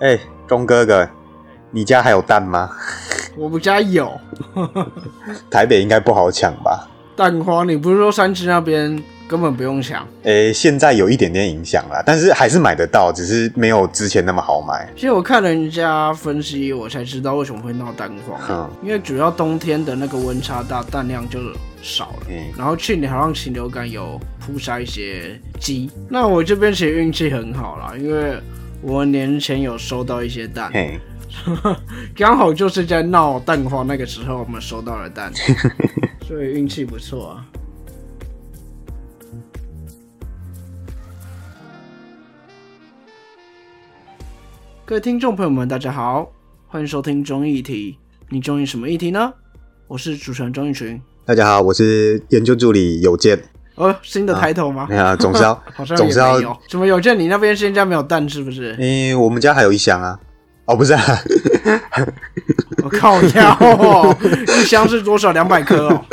哎，钟哥哥，你家还有蛋吗？我们家有 台北应该不好抢吧？蛋花，你不是说三芝那边根本不用抢？诶，现在有一点点影响啦，但是还是买得到，只是没有之前那么好买。其实我看人家分析，我才知道为什么会闹蛋荒。嗯因为主要冬天的那个温差大，蛋量就少了。嗯然后去年好像禽流感有扑杀一些鸡，那我这边其实运气很好啦，因为我年前有收到一些蛋，嘿，刚好就是在闹蛋荒那个时候，我们收到了蛋，所以运气不错啊。各位听众朋友们，大家好，欢迎收听中议题。你中意什么议题呢？我是主持人钟义群。大家好，我是研究助理有健。哦，新的抬头吗？哎呀，总是要 总是要有。怎么有见你那边现在没有蛋是不是？诶，我们家还有一箱啊。哦，不是啊，我靠腰哦，一箱是多少？两百颗哦。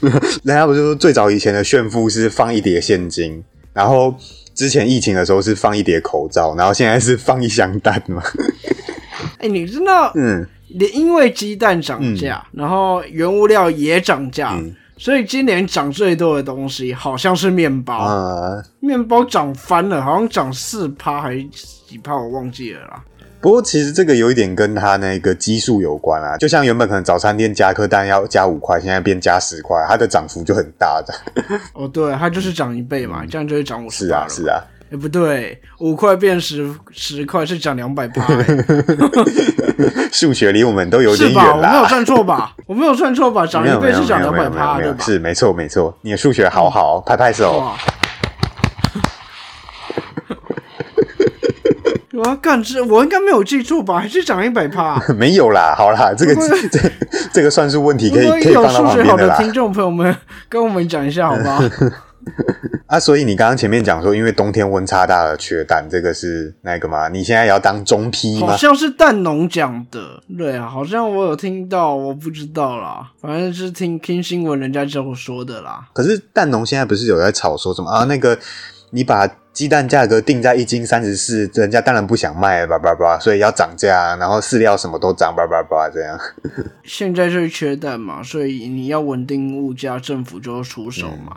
人家不是说最早以前的炫富是放一叠现金，然后之前疫情的时候是放一叠口罩，然后现在是放一箱蛋吗？哎、你知道，嗯连因为鸡蛋涨价，然后原物料也涨价，嗯所以今年涨最多的东西好像是面包，啊、面包涨翻了，好像涨四趴还是几趴，我忘记了啦。不过其实这个有一点跟它那个基数有关啊，就像原本可能早餐店加颗蛋要加五块，现在变加十块，它的涨幅就很大的。哦，对，它就是涨一倍嘛，这样就会涨五十是啊，是啊，哎、不对，五块变十十块是涨两百趴，欸 数学离我们都有点远是吧？我没有。算错吧？我没有算错吧？涨一倍是涨两百趴，没有没有，对吧？是没错没错，你的数学好好，拍拍手。哇！我要干这，我应该没有记错吧？还是涨一百趴？没有啦，好啦，这个这这个算术问题可以可以放到数学好旁边的啦。的听众朋友们，跟我们讲一下好不好？啊，所以你刚刚前面讲说，因为冬天温差大了缺蛋，这个是那个吗？你现在也要当中批吗？好像是蛋农讲的，对啊，好像我有听到，我不知道啦，反正是听听新闻人家这么说的啦。可是蛋农现在不是有在吵说什么啊？那个你把鸡蛋价格定在一斤三十四，人家当然不想卖了，叭叭叭，所以要涨价，然后饲料什么都涨，叭叭叭这样。现在就是缺蛋嘛，所以你要稳定物价，政府就要出手嘛。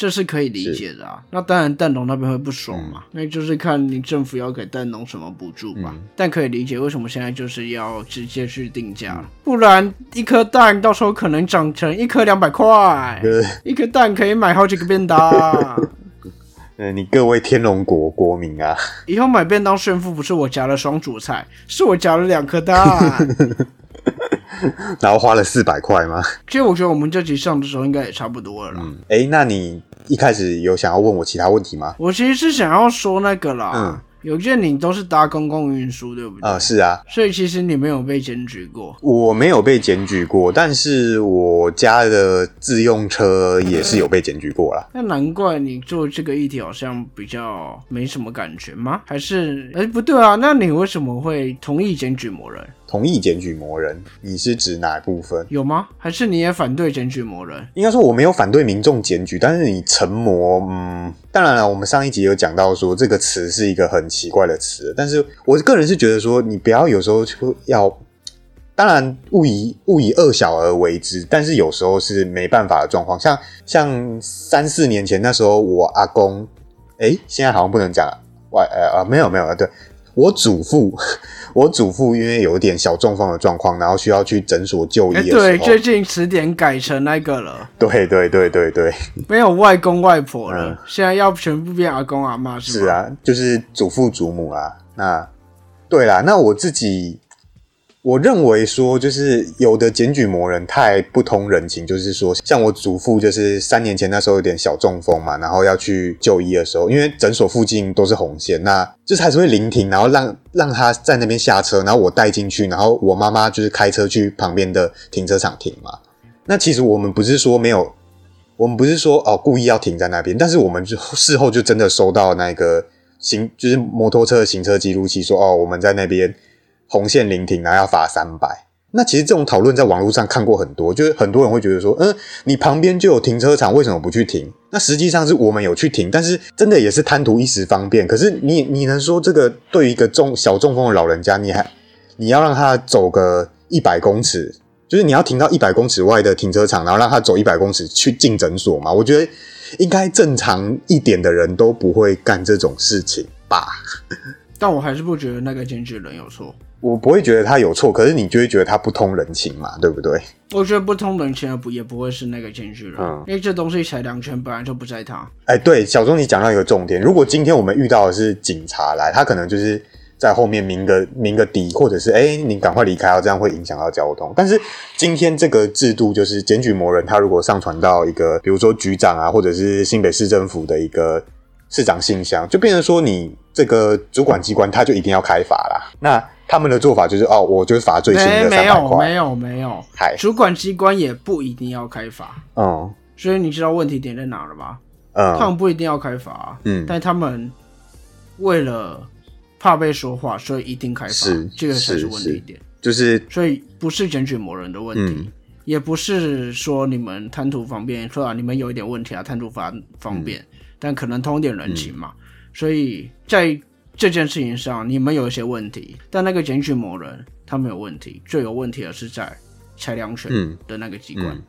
这是可以理解的啊，那当然蛋农那边会不爽嘛，那就是看你政府要给蛋农什么补助吧。但可以理解为什么现在就是要直接去定价，不然一颗蛋到时候可能涨成一颗两百块，呃，一颗蛋可以买好几个便当。呃你各位天龙国国民啊，以后买便当炫富不是我夹了双主菜，是我夹了两颗蛋。然后花了四百块吗？其实我觉得我们这集上的时候应该也差不多了啦。哎、那你一开始有想要问我其他问题吗？我其实是想要说那个啦，嗯有件你都是搭公共运输，对不对？啊、是啊，所以其实你没有被检举过。我没有被检举过，但是我家的自用车也是有被检举过啦。那难怪你做这个议题好像比较没什么感觉吗？还是哎不对啊？那你为什么会同意检举某人？同意检举魔人，你是指哪部分？有吗？还是你也反对检举魔人？应该说我没有反对民众检举，但是你成魔，嗯，当然了，我们上一集有讲到说这个词是一个很奇怪的词，但是我个人是觉得说你不要有时候就要，当然勿以勿以恶小而为之，但是有时候是没办法的状况，像像三四年前那时候我阿公，诶，现在好像不能讲外呃呃没有没有对。我祖父，我祖父因为有一点小中风的状况，然后需要去诊所就医哎，的时候，对，最近词典改成那个了，对对对对对，没有外公外婆了，嗯现在要全部变阿公阿妈是吗？是啊，就是祖父祖母啊。那对啦，那我自己我认为说，就是有的检举魔人太不通人情，就是说，像我祖父，就是三年前那时候有点小中风嘛，然后要去就医的时候，因为诊所附近都是红线，那就是还是会临停，然后让让他在那边下车，然后我带进去，然后我妈妈就是开车去旁边的停车场停嘛。那其实我们不是说没有，我们不是说哦故意要停在那边，但是我们就事后就真的收到那个行，就是摩托车的行车记录器说哦我们在那边红线临停，然后要罚三百。那其实这种讨论在网络上看过很多，就是很多人会觉得说，嗯，你旁边就有停车场，为什么不去停？那实际上是我们有去停，但是真的也是贪图一时方便。可是你你能说这个对于一个中小中风的老人家，你还你要让他走个一百公尺，就是你要停到一百公尺外的停车场，然后让他走一百公尺去进诊所吗？我觉得应该正常一点的人都不会干这种事情吧。但我还是不觉得那个检举人有错。我不会觉得他有错，可是你就会觉得他不通人情嘛，对不对？我觉得不通人情的不也不会是那个检举人，因为这东西裁量权本来就不在他。哎，对，小钟，你讲到一个重点，如果今天我们遇到的是警察来，他可能就是在后面鸣个鸣个笛，或者是哎，你赶快离开啊，这样会影响到交通。但是今天这个制度就是检举魔人，他如果上传到一个，比如说局长啊，或者是新北市政府的一个市长信箱，就变成说你这个主管机关他就一定要开罚啦。那他们的做法就是哦，我就是罚最新的三百块。没有，没有，没有。嗨，主管机关也不一定要开罚。嗯，所以你知道问题点在哪了吧？嗯，他们不一定要开罚。嗯，但他们为了怕被说话，所以一定开罚。是，这个才是问题点。就是，所以不是检举某人的问题，也不是说你们贪图方便，说啊你们有一点问题啊，贪图方方便，但可能通点人情嘛。所以在这件事情上，你们有一些问题，但那个检举某人他没有问题，最有问题的是在裁量权的那个机关。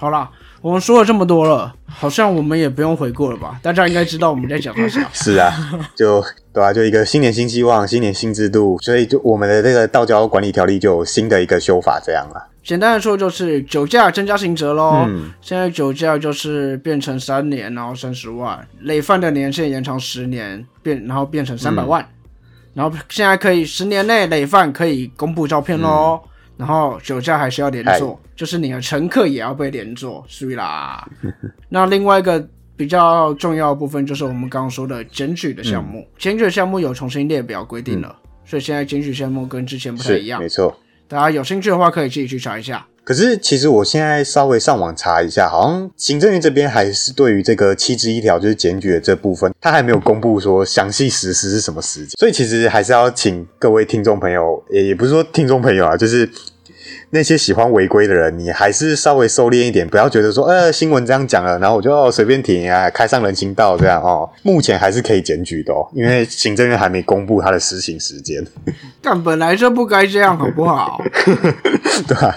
好啦，我们说了这么多了，好像我们也不用回顾了吧？大家应该知道我们在讲啥。是啊，就对啊，就一个新年新希望，新年新制度，所以就我们的这个道交管理条例就有新的一个修法，这样了。简单的说，就是酒驾增加刑责喽。现在酒驾就是变成三年，然后三十万，累犯的年限延长十年，变然后变成三百万。然后现在可以十年内累犯可以公布照片喽。然后酒驾还是要连坐，就是你的乘客也要被连坐，是啦。那另外一个比较重要的部分就是我们刚刚说的检举的项目，检举项目有重新列表规定了，所以现在检举项目跟之前不太一样，没错。大家有兴趣的话，可以自己去查一下。可是，其实我现在稍微上网查一下，好像行政院这边还是对于这个七之一条，就是检举的这部分，他还没有公布说详细实施是什么时间。所以，其实还是要请各位听众朋友，也也不是说听众朋友啊，就是。那些喜欢违规的人，你还是稍微收敛一点，不要觉得说，呃，新闻这样讲了，然后我就随便停啊，开上人行道这样哦。目前还是可以检举的，因为行政院还没公布他的施行时间。但本来就不该这样，好不好？对吧？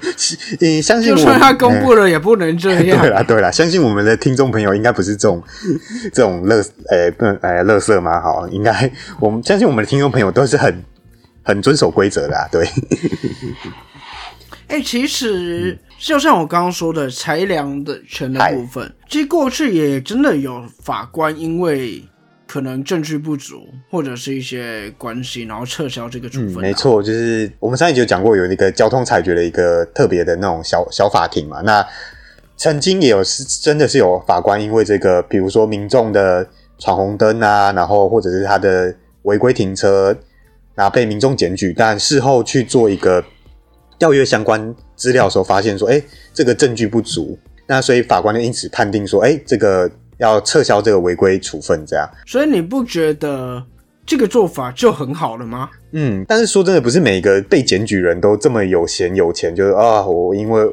你相信？就算他公布了，也不能这样。对啦，对啦，相信我们的听众朋友应该不是这种这种乐，诶，不，诶，乐色嘛？好，应该我们相信我们的听众朋友都是很很遵守规则的，对。哎，其实就像我刚刚说的裁量的权的部分，其实过去也真的有法官因为可能证据不足或者是一些关系，然后撤销这个处分。没错，就是我们上一集有讲过，有那个交通裁决的一个特别的那种小小法庭嘛。那曾经也有是真的是有法官因为这个，比如说民众的闯红灯啊，然后或者是他的违规停车，然后被民众检举，但事后去做一个。调阅相关资料的时候，发现说，哎，这个证据不足，那所以法官就因此判定说，哎，这个要撤销这个违规处分，这样。所以你不觉得这个做法就很好了吗？嗯，但是说真的，不是每个被检举人都这么有闲有钱，就是啊，我因为，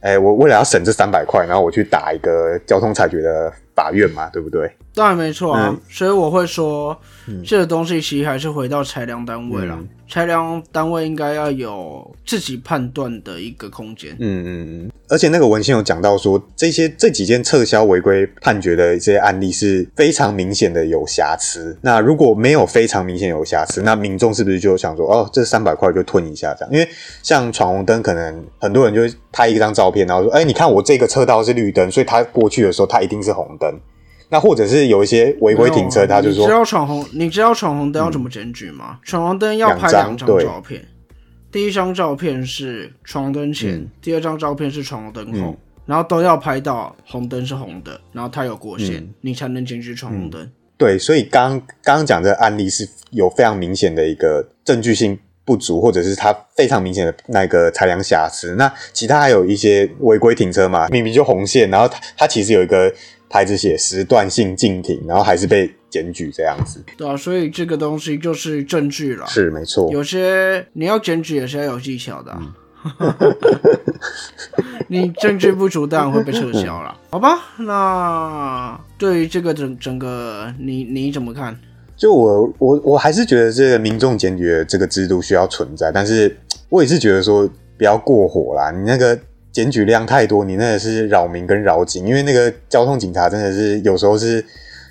哎，我为了要省这三百块，然后我去打一个交通裁决的法院嘛，对不对？当然没错啊，所以我会说，这个东西其实还是回到裁量单位了。裁量单位应该要有自己判断的一个空间。嗯嗯嗯。而且那个文献有讲到说，这些这几件撤销违规判决的一些案例是非常明显的有瑕疵。那如果没有非常明显有瑕疵，那民众是不是就想说，哦，这三百块就吞一下这样？因为像闯红灯，可能很多人就拍一张照片，然后说，哎，你看我这个车道是绿灯，所以他过去的时候，他一定是红灯。那或者是有一些违规停车，他就说：“你知道闯红，你知道闯红灯要怎么检举吗？闯红灯要拍两张照片，第一张照片是闯红灯前，第二张照片是闯红灯后，然后都要拍到红灯是红的，然后它有过线，你才能检举闯红灯。对，所以刚刚刚讲这个案例是有非常明显的一个证据性不足，或者是它非常明显的那个裁量瑕疵。那其他还有一些违规停车嘛，明明就红线，然后它它其实有一个。牌子写时段性禁停，然后还是被检举这样子。对啊，所以这个东西就是证据了。是没错，有些你要检举也是要有技巧的啊、你证据不足，当然会被撤销了，好吧？那对于这个整整个，你你怎么看？就我我我还是觉得这个民众检举的这个制度需要存在，但是我也是觉得说不要过火啦。你那个检举量太多，你那个是扰民跟扰警，因为那个交通警察真的是有时候是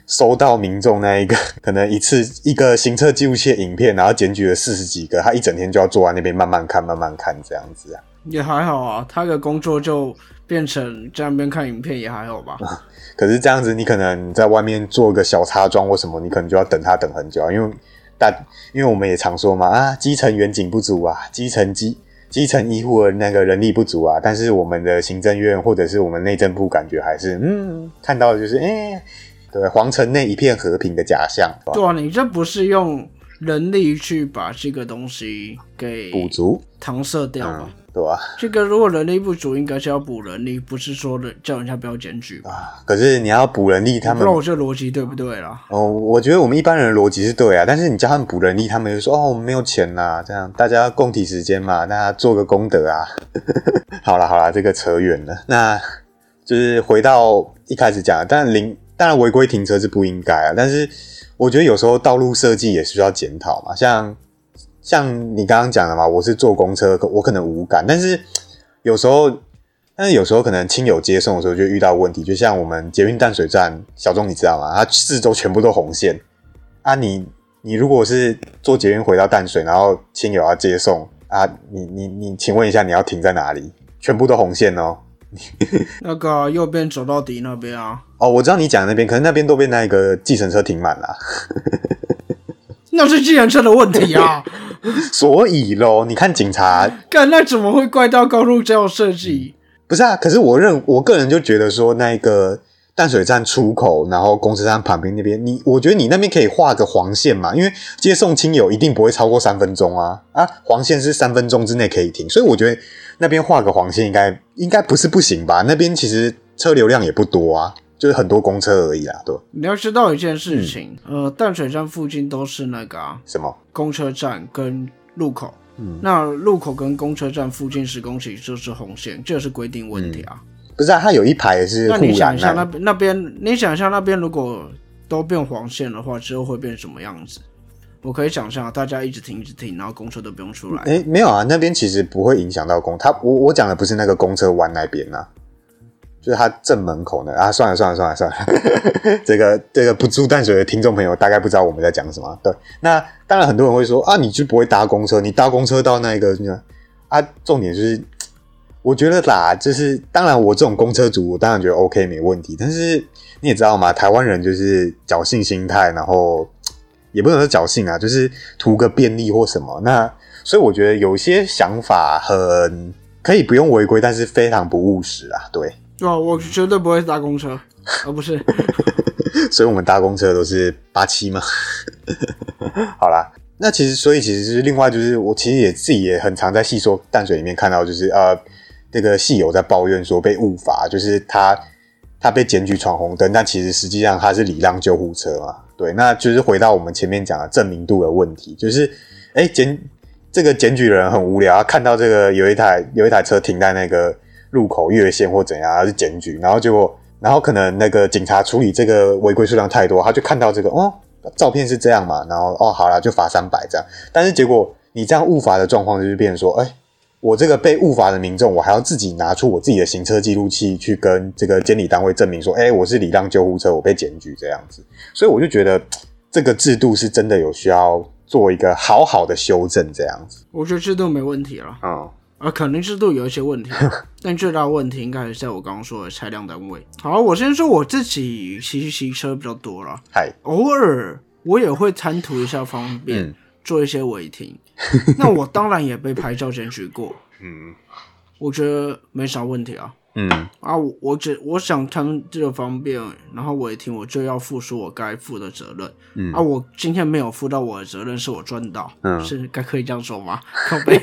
收到民众那一个可能一次一个行车记录器的影片，然后检举了四十几个，他一整天就要坐在那边慢慢看慢慢看这样子啊。也还好啊，他的工作就变成在那边看影片，也还好吧。可是这样子，你可能在外面做个小擦妆或什么，你可能就要等他等很久啊，因为大，因为我们也常说嘛，啊，基层远景不足啊，基层基基层医护的那个人力不足啊，但是我们的行政院或者是我们内政部感觉还是，嗯，看到的就是，哎、对，皇城内一片和平的假象，吧对啊，你这不是用人力去把这个东西给补足，搪塞掉嗯。吧？，对吧？这个如果人力不足，应该是要补人力，不是说人叫人家不要检举吧？啊，可是你要补人力，他们不知道我这逻辑对不对啦？哦，我觉得我们一般人的逻辑是对啊，但是你叫他们补人力，他们就说哦，我们没有钱呐，这样大家共体时间嘛，大家做个功德啊。好啦好啦，这个扯远了，那就是回到一开始讲的，但零当然违规停车是不应该啊，但是我觉得有时候道路设计也需要检讨嘛，像像你刚刚讲的嘛，我是坐公车，可我可能无感，但是有时候。但是有时候可能亲友接送的时候就遇到问题，就像我们捷运淡水站，小钟你知道吗？它四周全部都红线啊你！你如果是坐捷运回到淡水，然后亲友要接送啊，你你你，请问一下你要停在哪里？全部都红线哦。那个啊右边走到底那边啊，哦，我知道你讲那边，可是那边都被那个计程车停满了，那是计程车的问题啊！所以咯，你看警察干那怎么会怪到高速这样设计？不是啊？可是我认我个人就觉得说，那个淡水站出口，然后公车站旁边那边，你我觉得你那边可以画个黄线嘛，因为接送亲友一定不会超过三分钟啊啊，黄线是三分钟之内可以停，所以我觉得那边画个黄线应该应该不是不行吧？那边其实车流量也不多啊，就是很多公车而已啊，对，你要知道一件事情，呃，淡水站附近都是那个啊什么？公车站跟路口。嗯那路口跟公车站附近十公尺就是红线，这是规定问题啊。不是啊，它有一排是那你想一下，那那边你想一下那边如果都变黄线的话，之后会变什么样子？我可以想象，大家一直停一直停，然后公车都不用出来。哎、没有啊，那边其实不会影响到公，他我我讲的不是那个公车弯那边呐、就是他正门口呢啊，算了算了算了算了，这个这个不住淡水的听众朋友大概不知道我们在讲什么。对，那当然很多人会说啊，你就不会搭公车，你搭公车到那个那个啊，重点就是，我觉得啦，就是当然我这种公车族，我当然觉得 OK 没问题，但是你也知道嘛，台湾人就是侥幸心态，然后也不能说侥幸啊，就是图个便利或什么。那所以我觉得有些想法很可以不用违规，但是非常不务实啊。对，对啊，我绝对不会搭公车，而不是。所以我们搭公车都是八七嘛。好啦，那其实所以其实是另外就是我其实也自己也很常在戏说淡水里面看到，就是呃那个戏友在抱怨说被误罚，就是他他被检举闯红灯，但其实实际上他是礼让救护车嘛。对，那就是回到我们前面讲的证明度的问题，就是哎检这个检举人很无聊，他看到这个有一台有一台车停在那个路口越线或怎样，他就检举，然后结果然后可能那个警察处理这个违规数量太多，他就看到这个哦照片是这样嘛，然后哦好了就罚三百这样，但是结果你这样误罚的状况就是变成说，哎。我这个被误罚的民众，我还要自己拿出我自己的行车记录器去跟这个监理单位证明说，哎、我是礼让救护车，我被检举这样子。所以我就觉得这个制度是真的有需要做一个好好的修正这样子。我觉得制度没问题了，嗯，啊，肯定制度有一些问题，但最大的问题应该还是在我刚刚说的裁量单位。好，我先说我自己其实骑车比较多了，嗨，偶尔我也会贪图一下方便，嗯做一些违停。那我当然也被拍照检举过，嗯我觉得没啥问题啊。嗯啊，我我只我想贪这个方便，然后违停我就要付出我该负的责任。嗯啊，我今天没有负到我的责任，是我赚到，嗯是该可以这样说吗？靠背。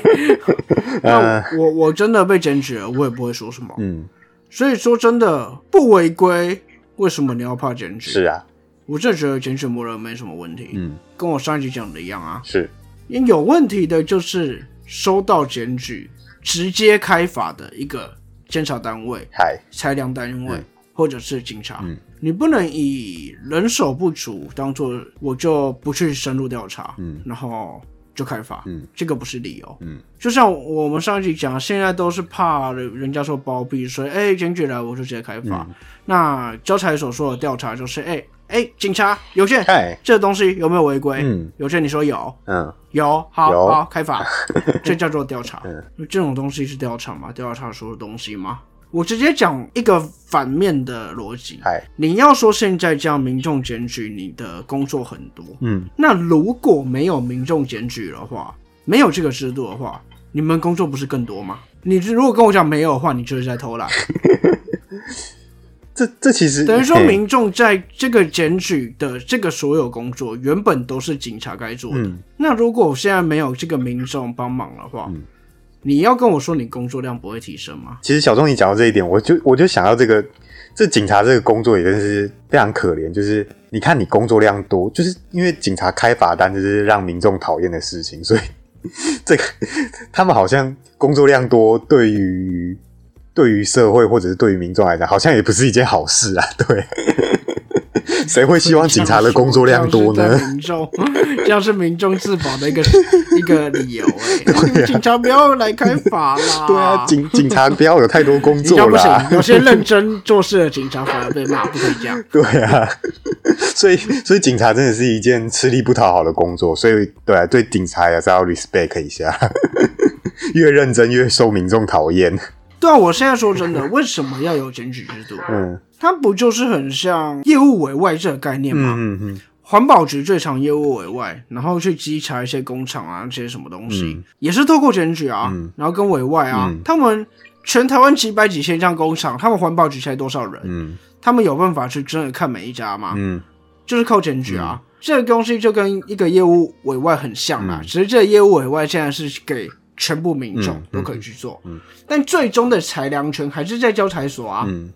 那呃我我真的被检举了，我也不会说什么。嗯，所以说真的不违规，为什么你要怕检举？是啊，我真的觉得检举某人没什么问题，嗯，跟我上一集讲的一样啊。是，因有问题的就是收到检举直接开罚的一个监察单位、嗨，裁量单位、嗯。或者是警察，嗯。你不能以人手不足当做我就不去深入调查，嗯。然后就开罚，嗯。这个不是理由。嗯。就像我们上一集讲，现在都是怕人家说包庇，所以哎检举来我就直接开罚。嗯。那交财所说的调查就是，哎哎警察邮件哎，这东西有没有违规？嗯邮件你说有，嗯有，好有好开罚，这叫做调查。嗯这种东西是调查吗？调查说的东西吗？我直接讲一个反面的逻辑，嗨，你要说现在这样民众检举，你的工作很多，嗯那如果没有民众检举的话，没有这个制度的话，你们工作不是更多吗？你如果跟我讲没有的话，你就是在偷懒。这这其实等于说民众在这个检举的这个所有工作，原本都是警察该做的。嗯那如果我现在没有这个民众帮忙的话，嗯你要跟我说你工作量不会提升吗？其实小钟你讲到这一点，我就我就想到这个，这警察这个工作也真是非常可怜。就是你看你工作量多，就是因为警察开罚单就是让民众讨厌的事情，所以 这个他们好像工作量多，对于对于社会或者是对于民众来讲，好像也不是一件好事啊。对，谁会希望警察的工作量多呢这样？是民众，这样是民众自保的一个一个理由、哎、警察不要来开罚啦！对啊，警警察不要有太多工作啦，。有些认真做事的警察反而被骂，不可以这样。对啊，所以所以警察真的是一件吃力不讨好的工作，所以对啊，对警察也是要 respect 一下，越认真越受民众讨厌。对啊，我现在说真的，为什么要有检举制度？嗯它不就是很像业务委外这个概念吗？嗯嗯环保局最常业务委外，然后去稽查一些工厂啊，这些什么东西，嗯也是透过检举啊，嗯然后跟委外啊，嗯他们全台湾几百几千家工厂，他们环保局才多少人？嗯他们有办法去真的看每一家吗？嗯就是靠检举啊。这个东西就跟一个业务委外很像啦，嗯只是这个业务委外现在是给全部民众嗯都可以去做，嗯但最终的裁量权还是在交财所啊。嗯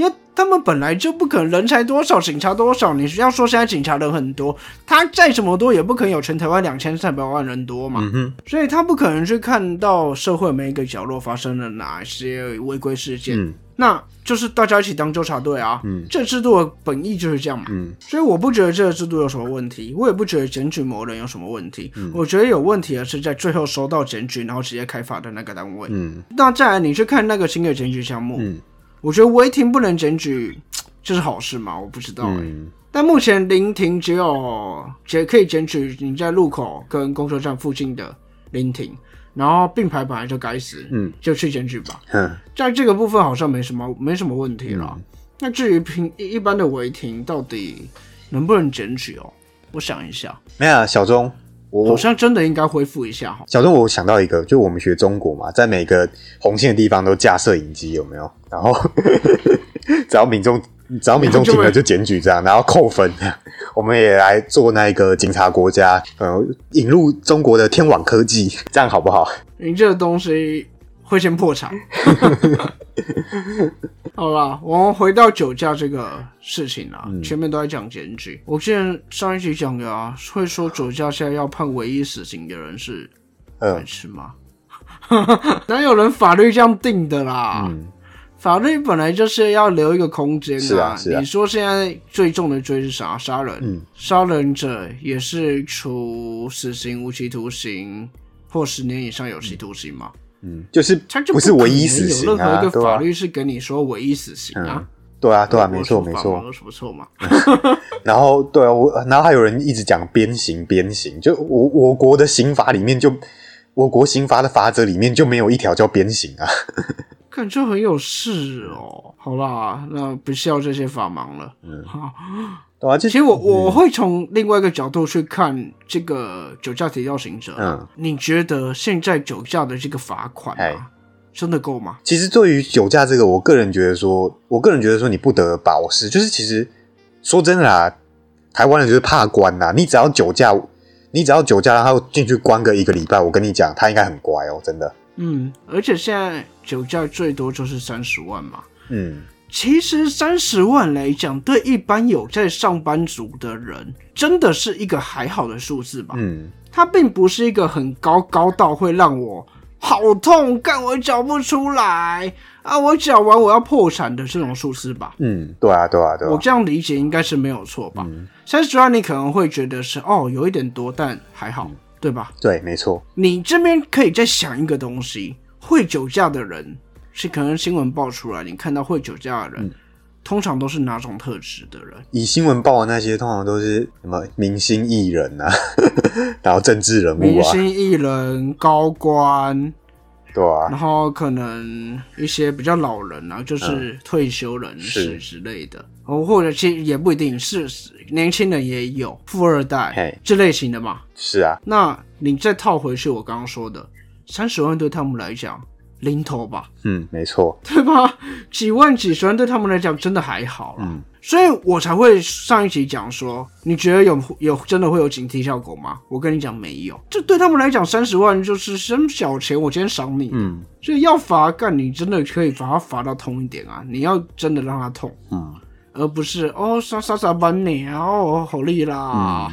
因为他们本来就不可能人才多少，警察多少。你要说现在警察人很多，他再怎么多也不可能有全台湾两千三百万人多嘛，嗯所以他不可能去看到社会每一个角落发生了哪些违规事件。嗯那就是大家一起当纠察队啊，嗯这制度的本意就是这样嘛。嗯所以我不觉得这个制度有什么问题，我也不觉得检举某人有什么问题。嗯我觉得有问题的是在最后收到检举，然后直接开罚的那个单位。嗯那再来，你去看那个新的检举项目，嗯我觉得违停不能检举，这是好事吗？我不知道哎、嗯但目前临停只有只可以检举你在路口跟公车站附近的临停，然后并排本来就该死，嗯就去检举吧。嗯在这个部分好像没什么没什么问题了。嗯那至于平一一般的违停到底能不能检举哦？我想一下，没有啊小钟，我好像真的应该恢复一下哈。小钟，我想到一个，就我们学中国嘛，在每个红线的地方都架摄影机，有没有？然后 只要民众只要民众停了就检举这样，然后扣分。我们也来做那个警察国家，呃，引入中国的天网科技，这样好不好？你这个东西会先破产。好啦，我们回到酒驾这个事情啦，前面都在讲检举。我之前上一集讲的啊，会说酒驾现在要判唯一死刑的人是白嗯痴吗？哪有人法律这样定的啦？嗯法律本来就是要留一个空间是啊是啊你说现在最重的罪是啥？杀人。嗯杀人者也是处死刑、无期徒刑或十年以上有期徒刑嘛？嗯，就是他就不是唯一死刑啊，任何一个对吧、法律是跟你说唯一死刑啊嗯？对啊，对啊，没错没错。有什么错嘛？然后对啊，我然后还有人一直讲鞭刑鞭刑，就我我国的刑法里面就我国刑法的法则里面就没有一条叫鞭刑啊。感觉很有事哦。好啦，那不需要这些法盲了。嗯好 对啊，其实我我会从另外一个角度去看这个酒驾提交行者。嗯，你觉得现在酒驾的这个罚款真的够吗？其实对于酒驾这个，我个人觉得说，我个人觉得说你不得保释，就是其实说真的啦，台湾人就是怕关呐、你只要酒驾，你只要酒驾，然后进去关个一个礼拜，我跟你讲，他应该很乖哦，真的。嗯，而且现在酒驾最多就是三十万嘛。嗯其实三十万来讲，对一般有在上班族的人，真的是一个还好的数字吧。嗯，它并不是一个很高高到会让我好痛，干我缴不出来啊，我缴完我要破产的这种数字吧。嗯，对啊，对啊，对啊。我这样理解应该是没有错吧？三十万你可能会觉得是哦，有一点多，但还好，对吧？对，没错。你这边可以再想一个东西，会酒驾的人是可能新闻爆出来，你看到会酒驾的人，通常都是哪种特质的人？以新闻报的那些，通常都是什么明星艺人啊，然后政治人物啊，明星艺人、高官，对啊，然后可能一些比较老人啊，就是退休人士之类的，哦，或者其实也不一定是年轻人也有富二代嘿。这类型的嘛。是啊，那你再套回去我刚刚说的，三十万对他们来讲零头吧，嗯，没错，对吧？几万几十万对他们来讲真的还好啦。嗯。所以我才会上一集讲说，你觉得有有真的会有警惕效果吗？我跟你讲没有，这对他们来讲三十万就是什么小钱，我今天赏你，嗯。所以要罚干你真的可以把他罚到痛一点啊！你要真的让他痛，嗯，而不是哦杀杀杀把你啊哦好利啦、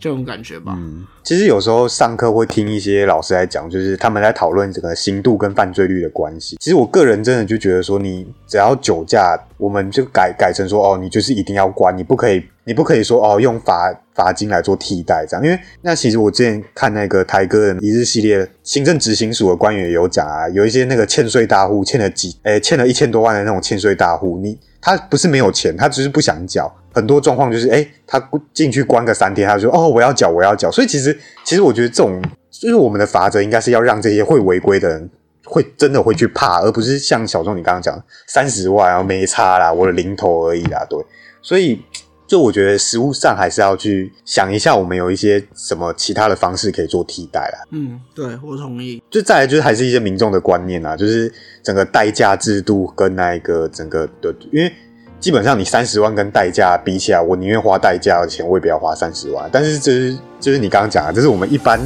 这种感觉吧。嗯。其实有时候上课会听一些老师来讲，就是他们在讨论整个刑度跟犯罪率的关系。其实我个人真的就觉得说，你只要酒驾，我们就改改成说，哦，你就是一定要关，你不可以，你不可以说哦，用罚罚金来做替代这样。因为那其实我之前看那个台哥的一日系列，行政执行署的官员也有讲啊，有一些那个欠税大户欠了几，诶、欠了一千多万的那种欠税大户，你他不是没有钱，他只是不想缴。很多状况就是，哎、他进去关个三天，他就说，哦，我要缴，我要缴。所以其实，其实我觉得这种，就是我们的法则应该是要让这些会违规的人，会真的会去怕，而不是像小钟你刚刚讲三十万啊没差啦，我的零头而已啦，对。所以，就我觉得实物上还是要去想一下，我们有一些什么其他的方式可以做替代啦。嗯，对我同意。就再来就是还是一些民众的观念啊，就是整个代驾制度跟那一个整个的，因为基本上你三十万跟代驾比起来，我宁愿花代驾的钱，我也不要花三十万。但是这是就是你刚刚讲的，这是我们一般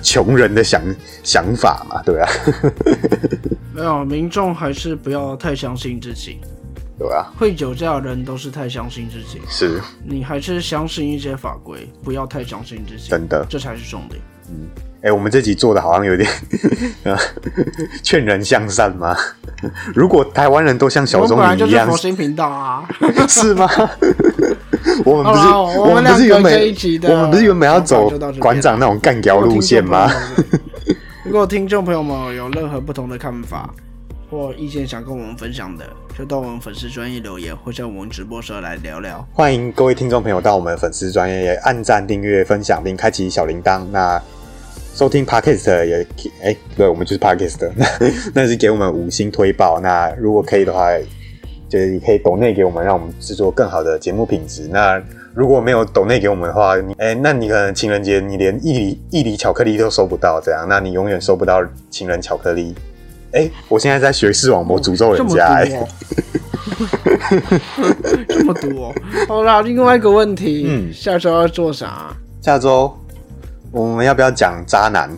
穷人的想想法嘛，对吧、没有，民众还是不要太相信自己。对啊、会酒驾的人都是太相信自己，是你还是相信一些法规，不要太相信自己，真的。这才是重点。嗯哎、我们这集做的好像有点呃 劝人向善吗？如果台湾人都像小我们钟一样本来就是佛，心频道啊。是吗？我们不是我我们不是原本我们不是原本要走馆长那种干掉路线吗？如果听众朋友们有任何不同的看法或意见想跟我们分享的，就到我们粉丝专业留言，或在我们直播时候来聊聊。欢迎各位听众朋友到我们粉丝专业按赞、订阅、分享，并开启小铃铛。那收听 Podcast 也哎、对我们就是 Podcast，那 那是给我们五星推爆。那如果可以的话，就是你可以抖内给我们，让我们制作更好的节目品质。那如果没有抖内给我们的话，你哎、那你可能情人节你连一厘一厘巧克力都收不到，这样，那你永远收不到情人巧克力。哎、我现在在学视网膜诅咒人家、哎毒哦，这么毒哦。好啦，另外一个问题，嗯下周要做啥下周我们要不要讲渣男？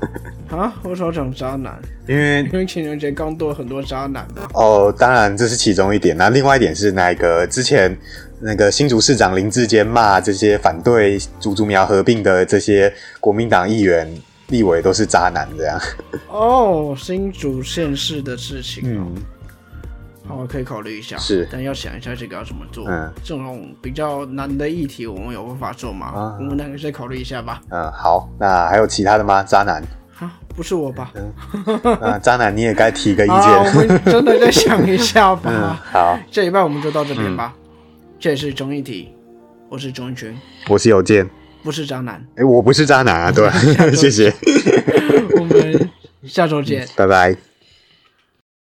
啊？为什么要讲渣男？因为因为情人节刚多了很多渣男嘛。哦，当然这是其中一点。那另外一点是那个之前那个新竹市长林志坚骂这些反对竹竹苗合并的这些国民党议员、立委都是渣男，这样。哦，新竹县市的事情，嗯，好，可以考虑一下。是但要想一下这个要怎么做。嗯这种比较难的议题，我们有办法做吗？啊我们两个再考虑一下吧。嗯，好，那还有其他的吗？渣男？啊，不是我吧？啊，渣男你也该提个意啊，我见。们真的再想一下吧。嗯，好，这礼拜我们就到这边吧。这里是综艺题，我是钟一群，我是有健。不是渣男。哎、我不是渣男啊，对吧？谢谢，我们下周见。拜拜。